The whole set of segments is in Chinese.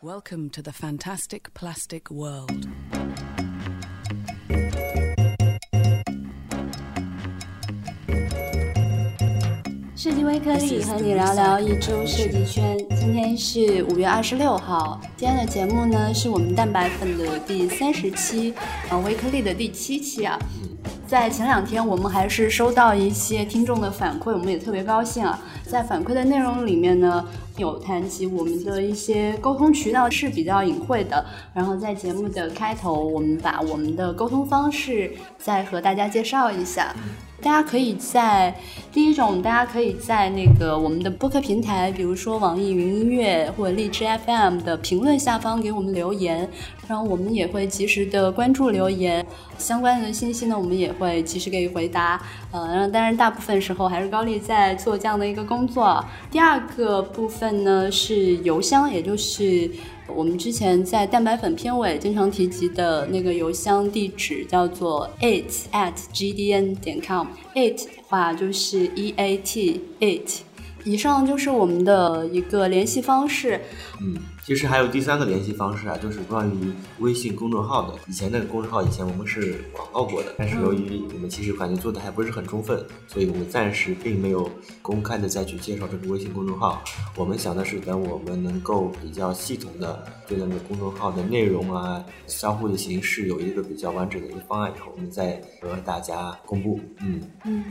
Welcome to the fantastic plastic world. 设计微颗粒和你聊聊一周设计圈。今天是五月二十六号，今天的节目呢是我们蛋白粉的第三十期，呃，微颗粒的第七期啊。在前两天，我们还是收到一些听众的反馈，我们也特别高兴啊。在反馈的内容里面呢，有谈及我们的一些沟通渠道是比较隐晦的。然后在节目的开头，我们把我们的沟通方式再和大家介绍一下。大家可以在第一种，大家可以在那个我们的播客平台，比如说网易云音乐或者荔枝 FM 的评论下方给我们留言，然后我们也会及时的关注留言，相关的信息呢，我们也会及时给予回答。呃，然后当然大部分时候还是高丽在做这样的一个工作。第二个部分呢是邮箱，也就是我们之前在蛋白粉片尾经常提及的那个邮箱地址，叫做 it at gdn 点 com。it 话就是 e a t it。以上就是我们的一个联系方式。嗯，其实还有第三个联系方式啊，就是关于微信公众号的。以前那个公众号以前我们是广告过的，但是由于我们其实感觉做的还不是很充分，所以我们暂时并没有公开的再去介绍这个微信公众号。我们想的是等我们能够比较系统的对那个公众号的内容啊、交互的形式有一个比较完整的一个方案以后，我们再和大家公布。嗯嗯。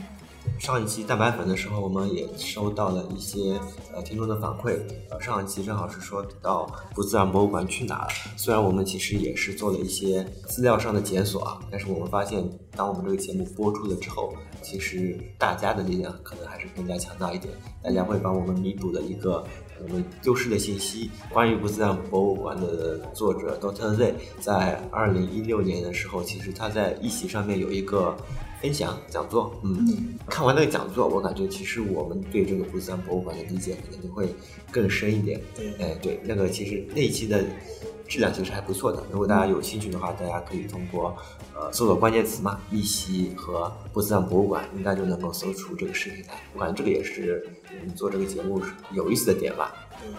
上一期蛋白粉的时候，我们也收到了一些呃听众的反馈。呃，上一期正好是说到不自然博物馆去哪了。虽然我们其实也是做了一些资料上的检索啊，但是我们发现，当我们这个节目播出了之后，其实大家的力量可能还是更加强大一点。大家会帮我们弥补了一个我们丢失的信息。关于不自然博物馆的作者 Doctor Z，在二零一六年的时候，其实他在一席上面有一个。分享讲座，嗯，看完那个讲座，我感觉其实我们对这个不自然博物馆的理解可能就会更深一点。对，哎，对，那个其实那一期的质量其实还不错的。如果大家有兴趣的话，大家可以通过呃搜索关键词嘛，一席和不自然博物馆，应该就能够搜出这个视频来。我感觉这个也是我们做这个节目有意思的点吧。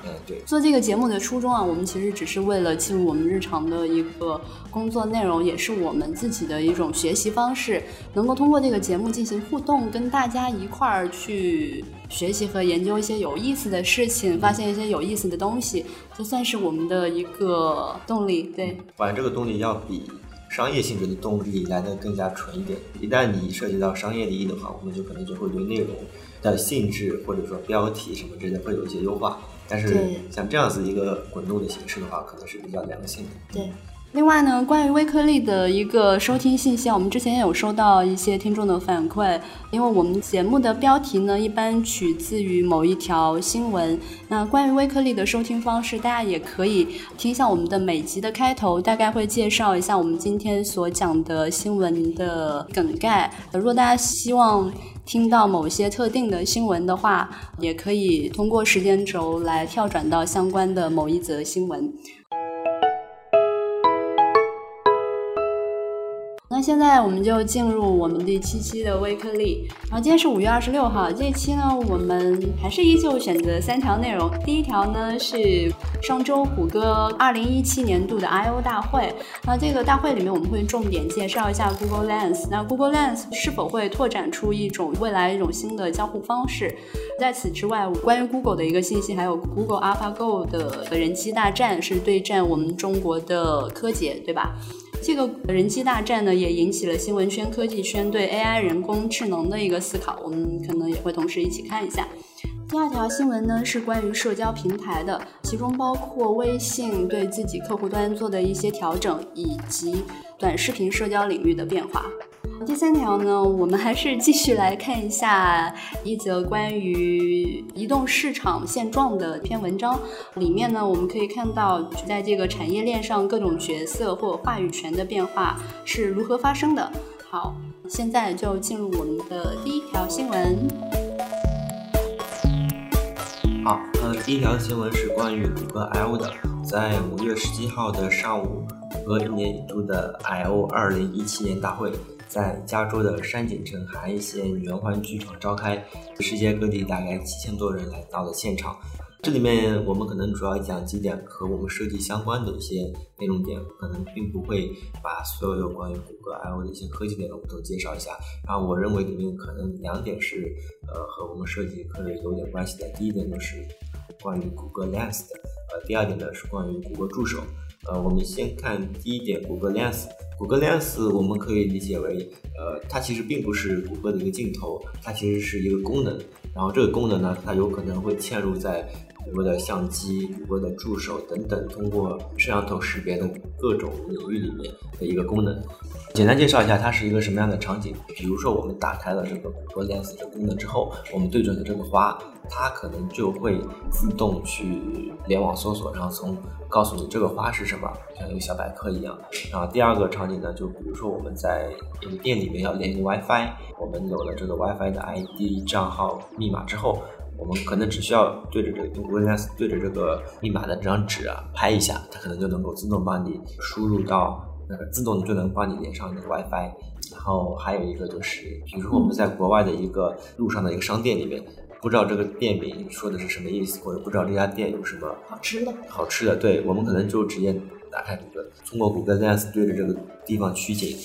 嗯，对。做这个节目的初衷啊，我们其实只是为了记录我们日常的一个工作内容，也是我们自己的一种学习方式。能够通过这个节目进行互动，跟大家一块儿去学习和研究一些有意思的事情，发现一些有意思的东西，这算是我们的一个动力。对，反正这个动力要比商业性质的动力来的更加纯一点。一旦你涉及到商业利益的话，我们就可能就会对内容的性质或者说标题什么之类会有一些优化。但是像这样子一个滚动的形式的话，可能是比较良性的。对，另外呢，关于微颗粒的一个收听信息，我们之前也有收到一些听众的反馈。因为我们节目的标题呢，一般取自于某一条新闻。那关于微颗粒的收听方式，大家也可以听一下我们的每集的开头，大概会介绍一下我们今天所讲的新闻的梗概。如果大家希望，听到某些特定的新闻的话，也可以通过时间轴来跳转到相关的某一则新闻。那现在我们就进入我们第七期的微颗粒。然后今天是五月二十六号，这一期呢，我们还是依旧选择三条内容。第一条呢是上周谷歌二零一七年度的 I/O 大会。那这个大会里面，我们会重点介绍一下 Google Lens。那 Google Lens 是否会拓展出一种未来一种新的交互方式？在此之外，关于 Google 的一个信息，还有 Google AlphaGo 的人机大战，是对战我们中国的柯洁，对吧？这个人机大战呢，也引起了新闻圈、科技圈对 AI 人工智能的一个思考。我们可能也会同时一起看一下。第二条新闻呢，是关于社交平台的，其中包括微信对自己客户端做的一些调整，以及短视频社交领域的变化。第三条呢，我们还是继续来看一下一则关于移动市场现状的篇文章。里面呢，我们可以看到，在这个产业链上各种角色或话语权的变化是如何发生的。好，现在就进入我们的第一条新闻。好，呃，第一条新闻是关于谷歌 I/O 的，在五月十七号的上午，谷歌一年一度的 I/O 二零一七年大会。在加州的山景城海岸线圆环剧场召开，世界各地大概七千多人来到了现场。这里面我们可能主要讲几点和我们设计相关的一些内容点，可能并不会把所有有关于谷歌 I/O 的一些科技内容都介绍一下。然后我认为里面可能两点是呃和我们设计可能有点关系的。第一点就是关于谷歌 Lens 的，呃，第二点呢是关于谷歌助手。呃，我们先看第一点，谷歌 Lens。谷歌 Lens 我们可以理解为，呃，它其实并不是谷歌的一个镜头，它其实是一个功能。然后这个功能呢，它有可能会嵌入在。谷歌的相机、谷歌的助手等等，通过摄像头识别的各种领域里面的一个功能。简单介绍一下，它是一个什么样的场景？比如说，我们打开了这个谷歌 Lens 的功能之后，我们对准了这个花，它可能就会自动去联网搜索，然后从告诉你这个花是什么，像一个小百科一样。然后第二个场景呢，就比如说我们在一个店里面要连 WiFi，我们有了这个 WiFi 的 ID、账号、密码之后。我们可能只需要对着这个 Google Lens 对着这个密码的这张纸啊拍一下，它可能就能够自动帮你输入到那个自动就能帮你连上那个 WiFi。然后还有一个就是，比如说我们在国外的一个路上的一个商店里面，不知道这个店名说的是什么意思，或者不知道这家店有什么好吃的，好吃的，对我们可能就直接打开谷歌，通过谷歌 Lens 对着这个地方取景。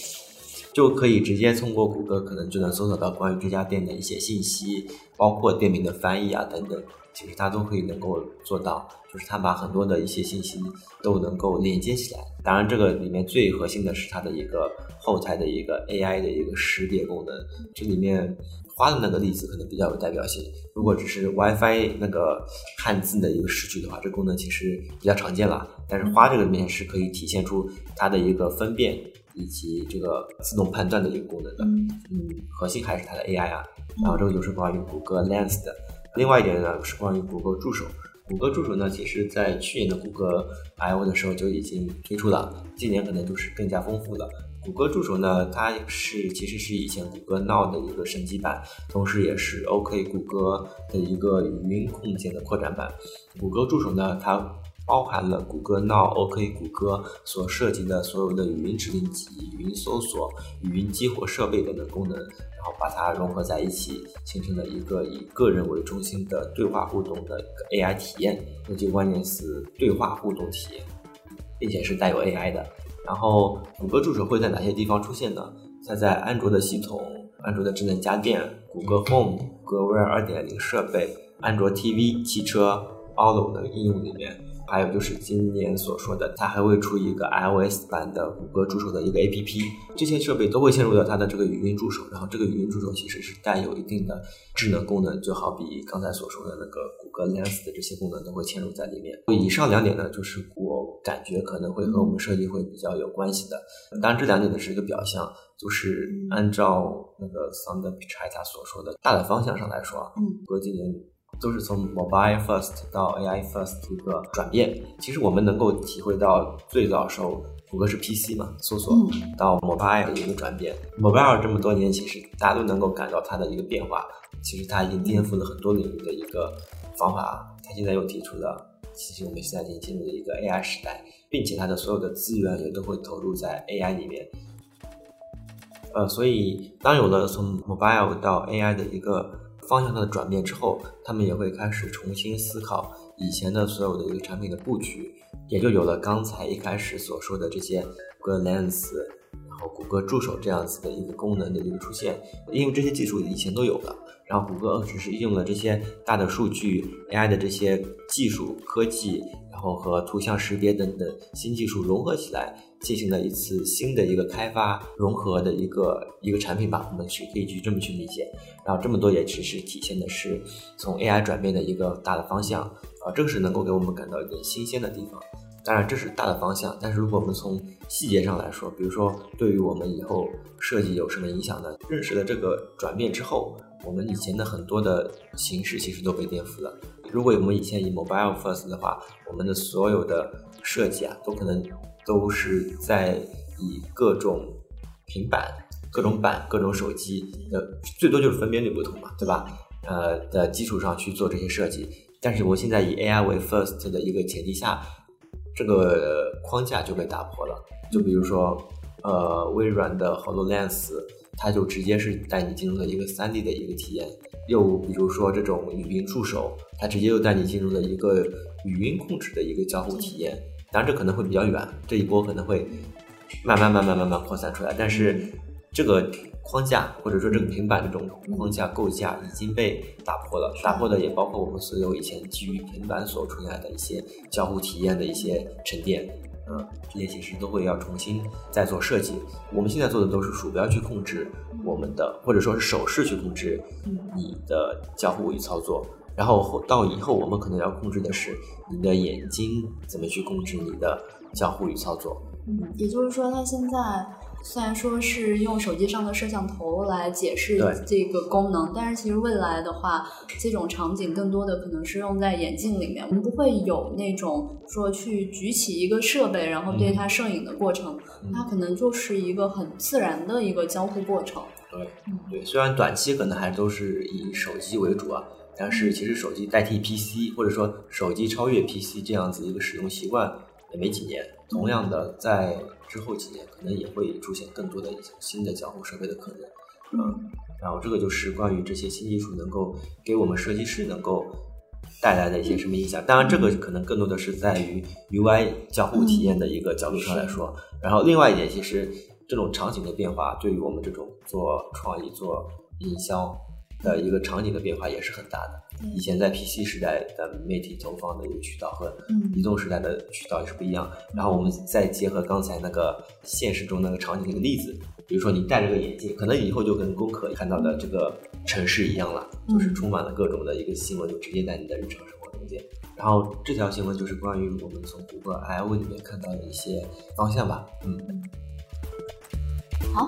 就可以直接通过谷歌，可能就能搜索到关于这家店的一些信息，包括店名的翻译啊等等，其实它都可以能够做到，就是它把很多的一些信息都能够连接起来。当然，这个里面最核心的是它的一个后台的一个 AI 的一个识别功能。这里面花的那个例子可能比较有代表性。如果只是 WiFi 那个汉字的一个识取的话，这功能其实比较常见了。但是花这个里面是可以体现出它的一个分辨。以及这个自动判断的一个功能的，嗯，核心还是它的 AI 啊。然后这个就是关于谷歌 Lens 的。另外一点呢是关于谷歌助手。谷歌助手呢，其实在去年的谷歌 I/O 的时候就已经推出了，今年可能就是更加丰富了。谷歌助手呢，它是其实是以前谷歌 Now 的一个升级版，同时也是 OK 谷歌的一个语音控件的扩展版。谷歌助手呢，它包含了谷歌 Now、OK 谷歌所涉及的所有的语音指令集、语音搜索、语音激活设备等等功能，然后把它融合在一起，形成了一个以个人为中心的对话互动的一个 AI 体验。那就关键词对话互动体验，并且是带有 AI 的。然后，谷歌助手会在哪些地方出现呢？它在安卓的系统、安卓的智能家电、谷歌 Home、谷歌 Wear 2.0设备、安卓 TV、汽车、Auto 的应用里面。还有就是今年所说的，它还会出一个 iOS 版的谷歌助手的一个 APP，这些设备都会嵌入到它的这个语音助手，然后这个语音助手其实是带有一定的智能功能，就好比刚才所说的那个谷歌 Lens 的这些功能都会嵌入在里面。以上两点呢，就是我感觉可能会和我们设计会比较有关系的。当然，这两点呢是一个表象，就是按照那个 Sundar Pichai 他所说的大的方向上来说，嗯，谷歌今年。都是从 mobile first 到 AI first 一个转变。其实我们能够体会到最早时候谷歌是 PC 嘛，搜索到 mobile 的一个转变。mobile 这么多年，其实大家都能够感到它的一个变化。其实它已经颠覆了很多领域的一个方法。它现在又提出了，其实我们现在已经进入了一个 AI 时代，并且它的所有的资源也都会投入在 AI 里面。呃，所以当有了从 mobile 到 AI 的一个方向上的转变之后，他们也会开始重新思考以前的所有的一个产品的布局，也就有了刚才一开始所说的这些谷歌 Lens，然后谷歌助手这样子的一个功能的一个出现。因为这些技术以前都有了，然后谷歌只是用了这些大的数据 AI 的这些技术科技，然后和图像识别等等新技术融合起来。进行了一次新的一个开发融合的一个一个产品吧，我们是可以去这么去理解。然后这么多也只是体现的是从 AI 转变的一个大的方向啊，这个是能够给我们感到一点新鲜的地方。当然这是大的方向，但是如果我们从细节上来说，比如说对于我们以后设计有什么影响呢？认识了这个转变之后，我们以前的很多的形式其实都被颠覆了。如果我们以前以 mobile first 的话，我们的所有的设计啊，都可能。都是在以各种平板、各种板、各种手机的最多就是分辨率不同嘛，对吧？呃的基础上去做这些设计。但是我现在以 AI 为 first 的一个前提下，这个框架就被打破了。就比如说，呃，微软的 HoloLens，它就直接是带你进入了一个三 D 的一个体验。又比如说这种语音助手，它直接又带你进入了一个语音控制的一个交互体验。当然这可能会比较远，这一波可能会慢慢慢慢慢慢扩散出来，但是这个。框架或者说这个平板这种框架构架已经被打破了，打破的也包括我们所有以前基于平板所出现的一些交互体验的一些沉淀，嗯，这些其实都会要重新再做设计。我们现在做的都是鼠标去控制我们的，或者说是手势去控制你的交互与操作，然后到以后我们可能要控制的是你的眼睛怎么去控制你的交互与操作。嗯，也就是说，它现在。虽然说是用手机上的摄像头来解释这个功能，但是其实未来的话，这种场景更多的可能是用在眼镜里面。我们不会有那种说去举起一个设备，然后对它摄影的过程，它可能就是一个很自然的一个交互过程。对，对，虽然短期可能还都是以手机为主啊，但是其实手机代替 PC，或者说手机超越 PC 这样子一个使用习惯也没几年。同样的，在之后几年可能也会出现更多的一些新的交互设备的可能，嗯，然后这个就是关于这些新技术能够给我们设计师能够带来的一些什么影响。当然，这个可能更多的是在于 UI 交互体验的一个角度上来说。然后，另外一点，其实这种场景的变化对于我们这种做创意、做营销的一个场景的变化也是很大的。以前在 PC 时代的媒体投放的一个渠道和移动时代的渠道也是不一样。然后我们再结合刚才那个现实中那个场景那个例子，比如说你戴着个眼镜，可能以后就跟工科看到的这个城市一样了，就是充满了各种的一个新闻，就直接在你的日常生活中间。然后这条新闻就是关于我们从谷歌 I/O 里面看到的一些方向吧。嗯，好。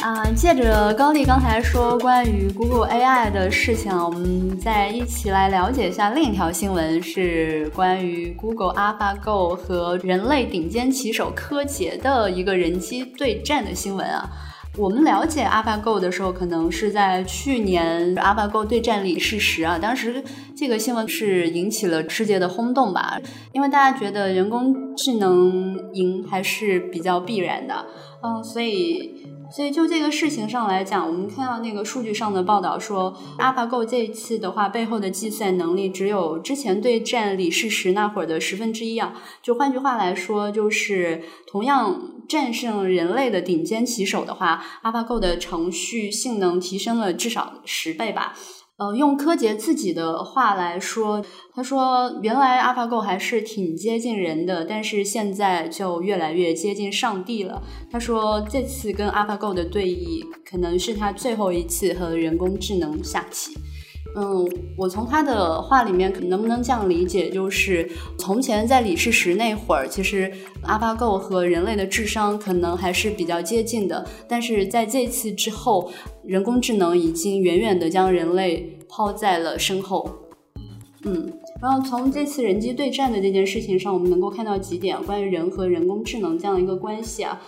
啊，借着高丽刚才说关于 Google AI 的事情，我们再一起来了解一下另一条新闻，是关于 Google AlphaGo 和人类顶尖棋手柯洁的一个人机对战的新闻啊。我们了解 AlphaGo 的时候，可能是在去年 AlphaGo 对战李世石啊，当时这个新闻是引起了世界的轰动吧，因为大家觉得人工智能赢还是比较必然的，嗯，所以。所以就这个事情上来讲，我们看到那个数据上的报道说，AlphaGo 这一次的话，背后的计算能力只有之前对战李世石那会儿的十分之一啊。就换句话来说，就是同样战胜人类的顶尖棋手的话，AlphaGo 的程序性能提升了至少十倍吧。呃，用柯洁自己的话来说，他说：“原来 AlphaGo 还是挺接近人的，但是现在就越来越接近上帝了。”他说：“这次跟 AlphaGo 的对弈，可能是他最后一次和人工智能下棋。”嗯，我从他的话里面能不能这样理解，就是从前在李世石那会儿，其实 AlphaGo 和人类的智商可能还是比较接近的，但是在这次之后，人工智能已经远远的将人类抛在了身后。嗯，然后从这次人机对战的这件事情上，我们能够看到几点关于人和人工智能这样的一个关系啊。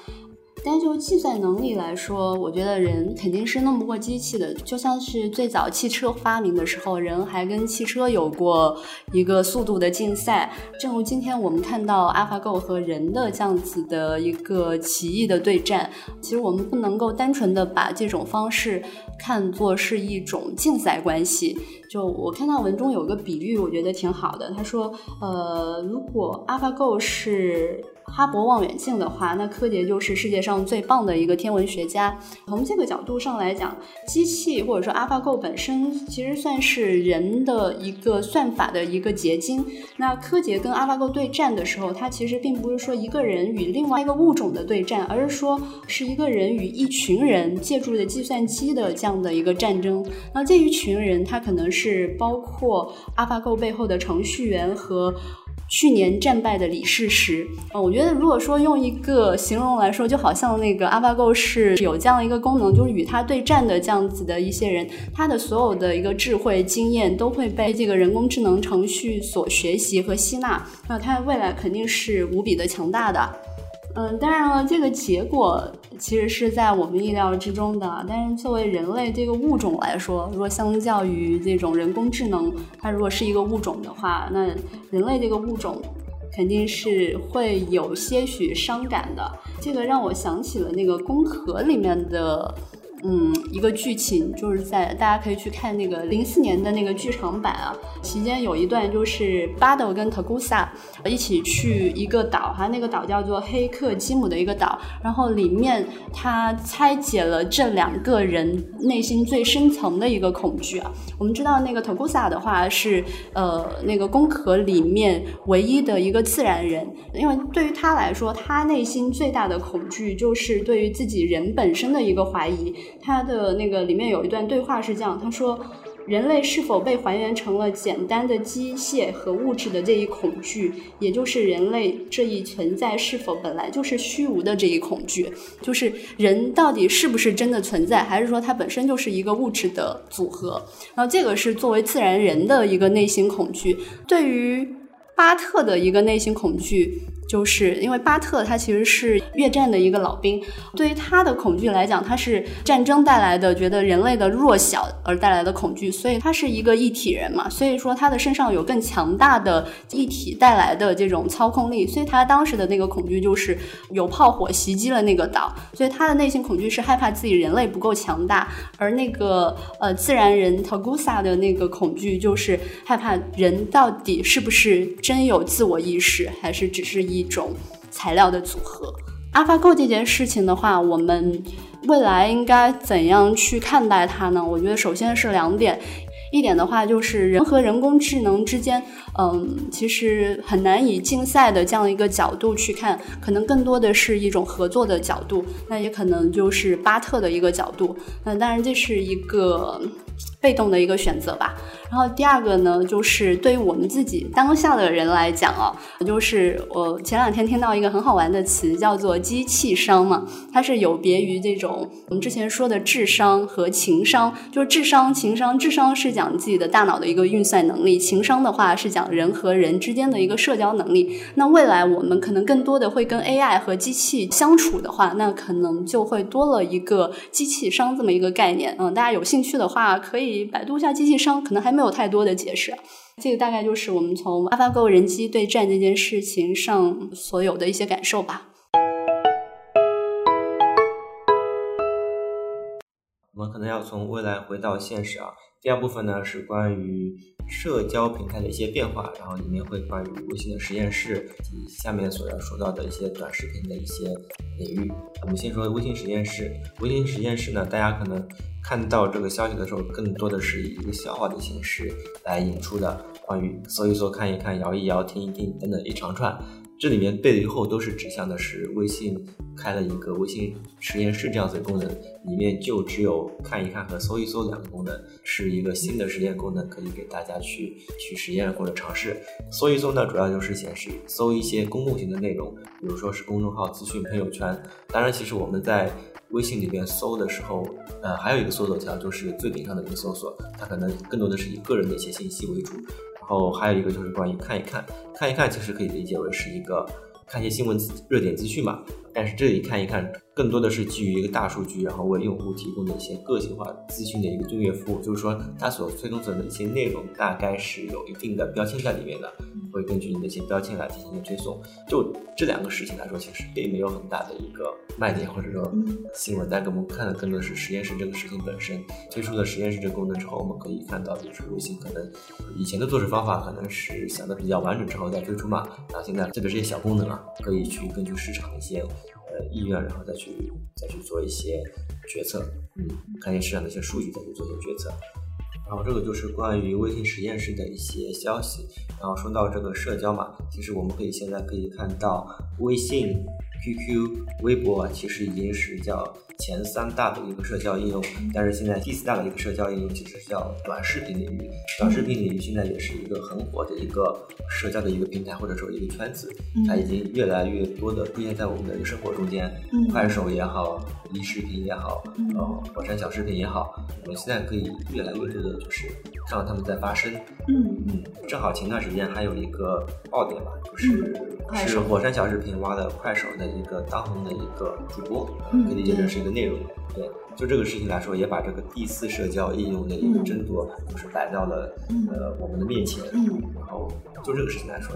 但就计算能力来说，我觉得人肯定是弄不过机器的。就像是最早汽车发明的时候，人还跟汽车有过一个速度的竞赛。正如今天我们看到 AlphaGo 和人的这样子的一个奇异的对战，其实我们不能够单纯的把这种方式看作是一种竞赛关系。就我看到文中有个比喻，我觉得挺好的。他说，呃，如果 AlphaGo 是哈勃望远镜的话，那柯洁就是世界上最棒的一个天文学家。从这个角度上来讲，机器或者说 AlphaGo 本身其实算是人的一个算法的一个结晶。那柯洁跟 AlphaGo 对战的时候，它其实并不是说一个人与另外一个物种的对战，而是说是一个人与一群人借助的计算机的这样的一个战争。那这一群人，他可能是包括 AlphaGo 背后的程序员和。去年战败的李世石，呃，我觉得如果说用一个形容来说，就好像那个 AlphaGo 是有这样一个功能，就是与他对战的这样子的一些人，他的所有的一个智慧经验都会被这个人工智能程序所学习和吸纳，那它未来肯定是无比的强大的。嗯，当然了，这个结果其实是在我们意料之中的。但是作为人类这个物种来说，如果相较于这种人工智能，它如果是一个物种的话，那人类这个物种肯定是会有些许伤感的。这个让我想起了那个《宫壳》里面的。嗯，一个剧情就是在大家可以去看那个零四年的那个剧场版啊，期间有一段就是巴豆跟特古萨一起去一个岛哈，那个岛叫做黑克基姆的一个岛，然后里面他拆解了这两个人内心最深层的一个恐惧啊。我们知道那个特古萨的话是呃那个宫壳里面唯一的一个自然人，因为对于他来说，他内心最大的恐惧就是对于自己人本身的一个怀疑。他的那个里面有一段对话是这样，他说：“人类是否被还原成了简单的机械和物质的这一恐惧，也就是人类这一存在是否本来就是虚无的这一恐惧，就是人到底是不是真的存在，还是说它本身就是一个物质的组合？然后这个是作为自然人的一个内心恐惧，对于巴特的一个内心恐惧。”就是因为巴特他其实是越战的一个老兵，对于他的恐惧来讲，他是战争带来的觉得人类的弱小而带来的恐惧，所以他是一个一体人嘛，所以说他的身上有更强大的一体带来的这种操控力，所以他当时的那个恐惧就是有炮火袭击了那个岛，所以他的内心恐惧是害怕自己人类不够强大，而那个呃自然人 Tagusa 的那个恐惧就是害怕人到底是不是真有自我意识，还是只是一。一种材料的组合。AlphaGo 这件事情的话，我们未来应该怎样去看待它呢？我觉得首先是两点，一点的话就是人和人工智能之间，嗯，其实很难以竞赛的这样一个角度去看，可能更多的是一种合作的角度，那也可能就是巴特的一个角度。那当然这是一个。被动的一个选择吧。然后第二个呢，就是对于我们自己当下的人来讲啊，就是我前两天听到一个很好玩的词，叫做机器商嘛。它是有别于这种我们之前说的智商和情商，就是智商、情商。智商是讲自己的大脑的一个运算能力，情商的话是讲人和人之间的一个社交能力。那未来我们可能更多的会跟 AI 和机器相处的话，那可能就会多了一个机器商这么一个概念。嗯，大家有兴趣的话。可以以百度一下机器商，可能还没有太多的解释。这个大概就是我们从 AlphaGo 人机对战这件事情上所有的一些感受吧。我们可能要从未来回到现实啊。第二部分呢是关于社交平台的一些变化，然后里面会关于微信的实验室及下面所要说到的一些短视频的一些领域。我们先说微信实验室。微信实验室呢，大家可能看到这个消息的时候，更多的是以一个笑话的形式来引出的，关于搜一搜、看一看、摇一摇、听一听等等一长串。这里面背后都是指向的是微信开了一个微信实验室这样子的功能，里面就只有看一看和搜一搜两个功能，是一个新的实验功能，可以给大家去去实验或者尝试。搜一搜呢，主要就是显示搜一些公共性的内容，比如说是公众号、资讯、朋友圈。当然，其实我们在微信里面搜的时候，呃，还有一个搜索条就是最顶上的一个搜索，它可能更多的是以个人的一些信息为主。然后还有一个就是关于看一看，看一看其实可以理解为是一个看一些新闻热点资讯嘛。但是这里看一看，更多的是基于一个大数据，然后为用户提供的一些个性化资讯的一个订阅服务。就是说，它所推送的一些内容，大概是有一定的标签在里面的，会根据你的一些标签来进行一个推送。就这两个事情来说，其实并没有很大的一个卖点或者说新闻。但给我们看的更多是实验室这个事情本身。推出了实验室这个功能之后，我们可以看到，就是微信可能以前的做事方法可能是想的比较完整之后再推出嘛。然后现在这边这些小功能啊，可以去根据市场的一些。呃，意愿，然后再去再去做一些决策，嗯，看一些市场的一些数据，再去做一些决策。然后这个就是关于微信实验室的一些消息。然后说到这个社交嘛，其实我们可以现在可以看到微信、QQ、微博啊，其实已经是叫。前三大的一个社交应用，但是现在第四大的一个社交应用其实是叫短视频领域。短视频领域现在也是一个很火的一个社交的一个平台，或者说一个圈子，它已经越来越多的出现在我们的生活中间。快手也好，短视频也好，呃，火山小视频也好，我们现在可以越来越多的就是看到他们在发声。嗯嗯，正好前段时间还有一个爆点吧，就是是火山小视频挖的快手的一个当红的一个主播，可以理解成是。的内容，对，就这个事情来说，也把这个第四社交应用的一个争夺，就是摆到了呃我们的面前。然后就这个事情来说，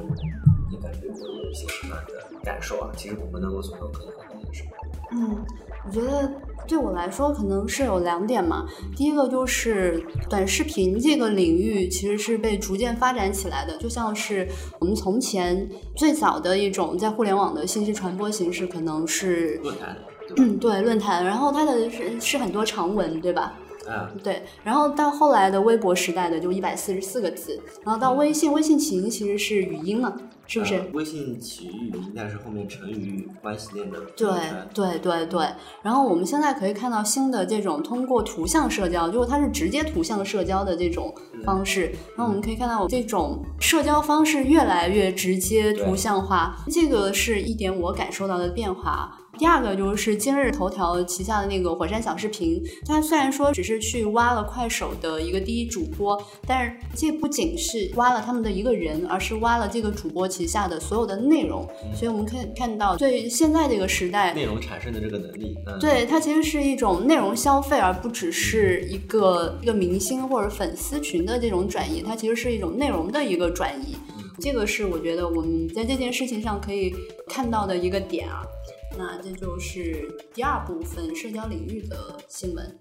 你感觉会有一些什么样的感受啊？其实我们能够从中可以看到一些什么？嗯，我觉得对我来说可能是有两点嘛。第一个就是短视频这个领域其实是被逐渐发展起来的，就像是我们从前最早的一种在互联网的信息传播形式，可能是论坛，嗯，对，论坛，然后它的是是很多长文，对吧？嗯，对，然后到后来的微博时代的就一百四十四个字，然后到微信，微信起因其实是语音了，是不是？呃微信起于语音，但是后面成于关系链的对对对对，然后我们现在可以看到新的这种通过图像社交，就是它是直接图像社交的这种方式。然后我们可以看到这种社交方式越来越直接图像化，这个是一点我感受到的变化。第二个就是今日头条旗下的那个火山小视频，它虽然说只是去挖了快手的一个第一主播，但是这不仅是挖了他们的一个人，而是挖了这个主播旗下的所有的内容。所以我们可以看到，对现在这个时代，内容产生的这个能力，嗯，对，它其实是一种内容消费，而不只是一个一个明星或者粉丝群的这种转移，它其实是一种内容的一个转移。这个是我觉得我们在这件事情上可以看到的一个点啊。那这就是第二部分社交领域的新闻。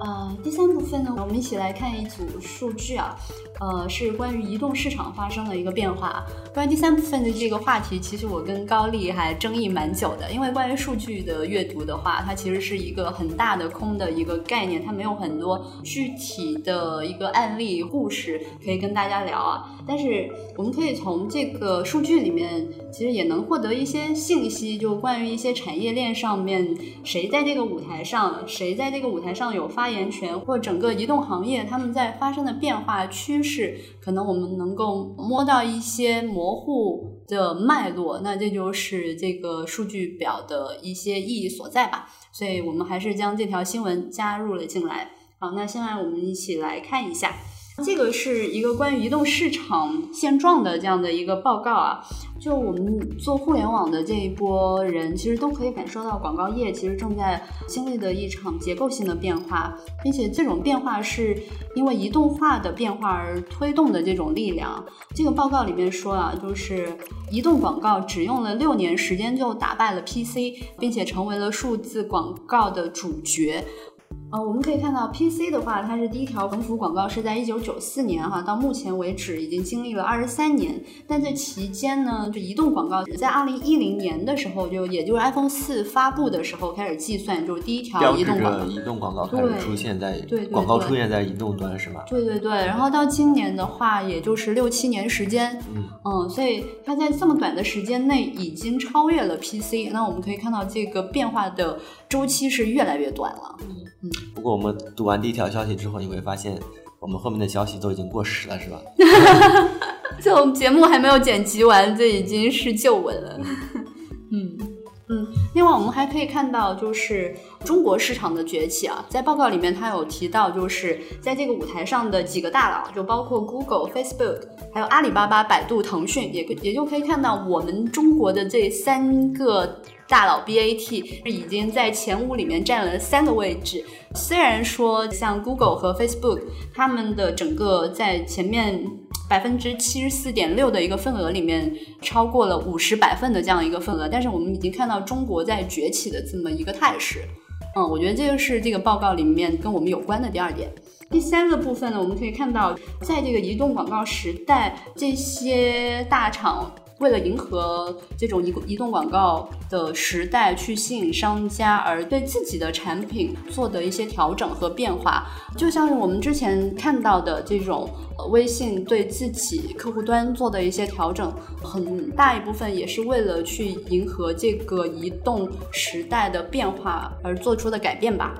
呃，第三部分呢，我们一起来看一组数据啊，呃，是关于移动市场发生的一个变化。关于第三部分的这个话题，其实我跟高丽还争议蛮久的，因为关于数据的阅读的话，它其实是一个很大的空的一个概念，它没有很多具体的一个案例故事可以跟大家聊啊。但是我们可以从这个数据里面，其实也能获得一些信息，就关于一些产业链上面谁在这个舞台上，谁在这个舞台上有发言权，或整个移动行业他们在发生的变化趋是，可能我们能够摸到一些模糊的脉络，那这就是这个数据表的一些意义所在吧。所以我们还是将这条新闻加入了进来。好，那现在我们一起来看一下。这个是一个关于移动市场现状的这样的一个报告啊。就我们做互联网的这一波人，其实都可以感受到广告业其实正在经历的一场结构性的变化，并且这种变化是因为移动化的变化而推动的这种力量。这个报告里面说啊，就是移动广告只用了六年时间就打败了 PC，并且成为了数字广告的主角。呃，我们可以看到 PC 的话，它是第一条横幅广告是在一九九四年哈，到目前为止已经经历了二十三年。但这期间呢，就移动广告在二零一零年的时候，就也就是 iPhone 四发布的时候开始计算，就是第一条移动广告着。移动广告开始对出现在对对广告出现在移动端是吧？对对对，然后到今年的话，也就是六七年时间，嗯所以它在这么短的时间内已经超越了 PC。那我们可以看到，这个变化的周期是越来越短了。嗯不过我们读完第一条消息之后，你会发现我们后面的消息都已经过时了，是吧？就我们节目还没有剪辑完，这已经是旧闻了。嗯 嗯，另外我们还可以看到，就是中国市场的崛起啊，在报告里面它有提到，就是在这个舞台上的几个大佬，就包括 Google、Facebook，还有阿里巴巴、百度、腾讯，也也就可以看到我们中国的这三个。大佬 BAT 已经在前五里面占了三个位置。虽然说像 Google 和 Facebook，他们的整个在前面百分之七十四点六的一个份额里面，超过了五十百分的这样一个份额，但是我们已经看到中国在崛起的这么一个态势。嗯，我觉得这个是这个报告里面跟我们有关的第二点。第三个部分呢，我们可以看到，在这个移动广告时代，这些大厂为了迎合这种移移动广告的时代，去吸引商家，而对自己的产品做的一些调整和变化，就像是我们之前看到的这种呃微信对自己客户端做的一些调整，很大一部分也是为了去迎合这个移动时代的变化而做出的改变吧。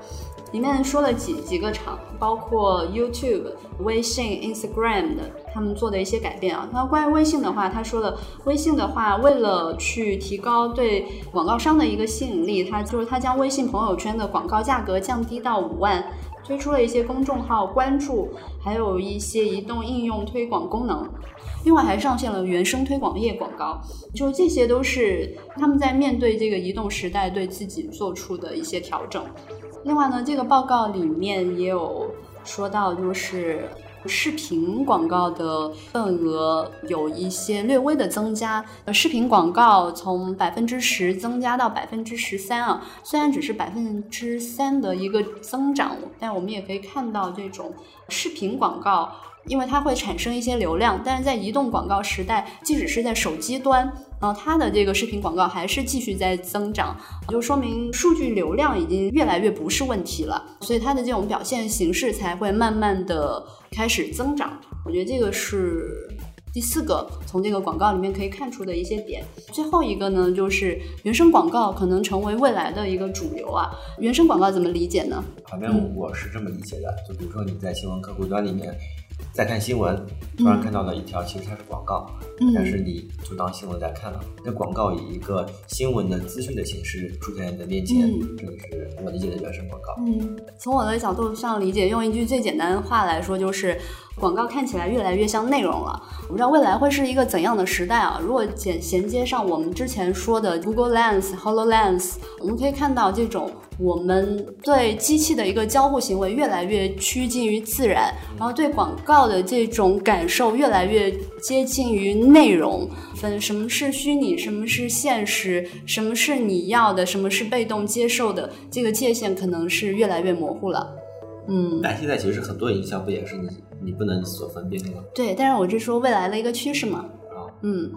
里面说了几几个厂，包括 YouTube、微信、Instagram 的他们做的一些改变啊。那关于微信的话，他说了，微信的话，为了去提高对广告商的一个吸引力，他就是他将微信朋友圈的广告价格降低到五万，推出了一些公众号关注，还有一些移动应用推广功能。另外还上线了原生推广页广告，就这些都是他们在面对这个移动时代对自己做出的一些调整。另外呢，这个报告里面也有说到，就是视频广告的份额有一些略微的增加。呃，视频广告从百分之十增加到百分之十三啊，虽然只是百分之三的一个增长，但我们也可以看到这种视频广告。因为它会产生一些流量，但是在移动广告时代，即使是在手机端，然后它的这个视频广告还是继续在增长，就说明数据流量已经越来越不是问题了，所以它的这种表现形式才会慢慢的开始增长。我觉得这个是第四个从这个广告里面可以看出的一些点。最后一个呢，就是原生广告可能成为未来的一个主流啊。原生广告怎么理解呢？反正我是这么理解的，就比如说你在新闻客户端里面。在看新闻，突然看到了一条，其实它是广告，但是你就当新闻在看了。那广告以一个新闻的资讯的形式出现在你的面前，这个是我理解的原生广告。嗯，从我的角度上理解，用一句最简单的话来说，就是广告看起来越来越像内容了。我不知道未来会是一个怎样的时代啊？如果衔衔接上我们之前说的 Google Lens、HoloLens，我们可以看到这种。我们对机器的一个交互行为越来越趋近于自然，然后对广告的这种感受越来越接近于内容。分什么是虚拟，什么是现实，什么是你要的，什么是被动接受的，这个界限可能是越来越模糊了。嗯，但现在其实很多营销不也是你你不能所分辨的吗？对，但是我是说未来的一个趋势嘛。啊，嗯。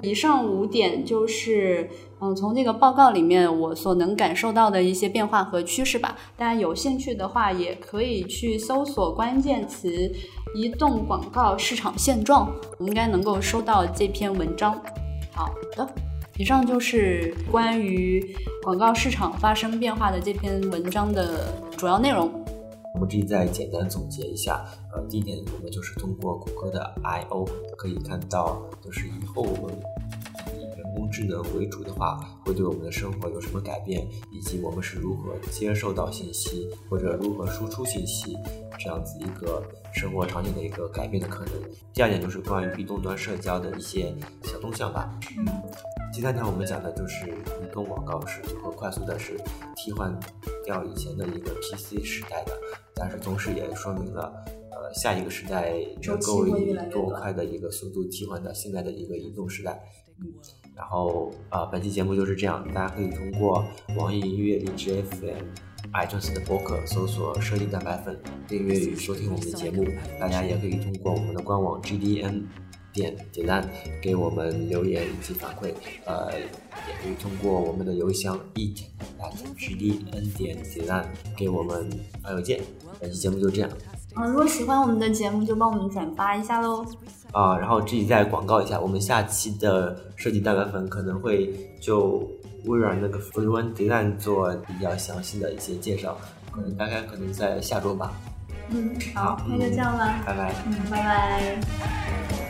以上五点就是，嗯，从这个报告里面我所能感受到的一些变化和趋势吧。大家有兴趣的话，也可以去搜索关键词“移动广告市场现状”，我们应该能够收到这篇文章。好的，以上就是关于广告市场发生变化的这篇文章的主要内容。我们这里再简单总结一下，呃，第一点，我们就是通过谷歌的 I/O 可以看到，就是以后我们工智能为主的话，会对我们的生活有什么改变，以及我们是如何接受到信息或者如何输出信息，这样子一个生活场景的一个改变的可能。第二点就是关于移动端社交的一些小动向吧。嗯。第三条我们讲的就是移动广告是如何快速的是替换掉以前的一个 PC 时代的。但是同时也说明了，呃，下一个时代能够以多快的一个速度替换到现在的一个移动时代。嗯，然后啊，本期节目就是这样，大家可以通过网易音乐、荔枝 FM、iTunes 的播客搜索“设定蛋白粉”订阅与收听我们的节目。大家也可以通过我们的官网 GDN 点点赞给我们留言以及反馈。呃，也可以通过我们的邮箱 eat at GDN 点点赞给我们发邮件。本期节目就这样。嗯，如果喜欢我们的节目，就帮我们转发一下喽。啊，然后这里再广告一下，我们下期的设计蛋白粉可能会就微软那个 Free One Design 做比较详细的一些介绍，可能大概可能在下周吧。嗯，好，那就这样了。拜拜。嗯，拜拜。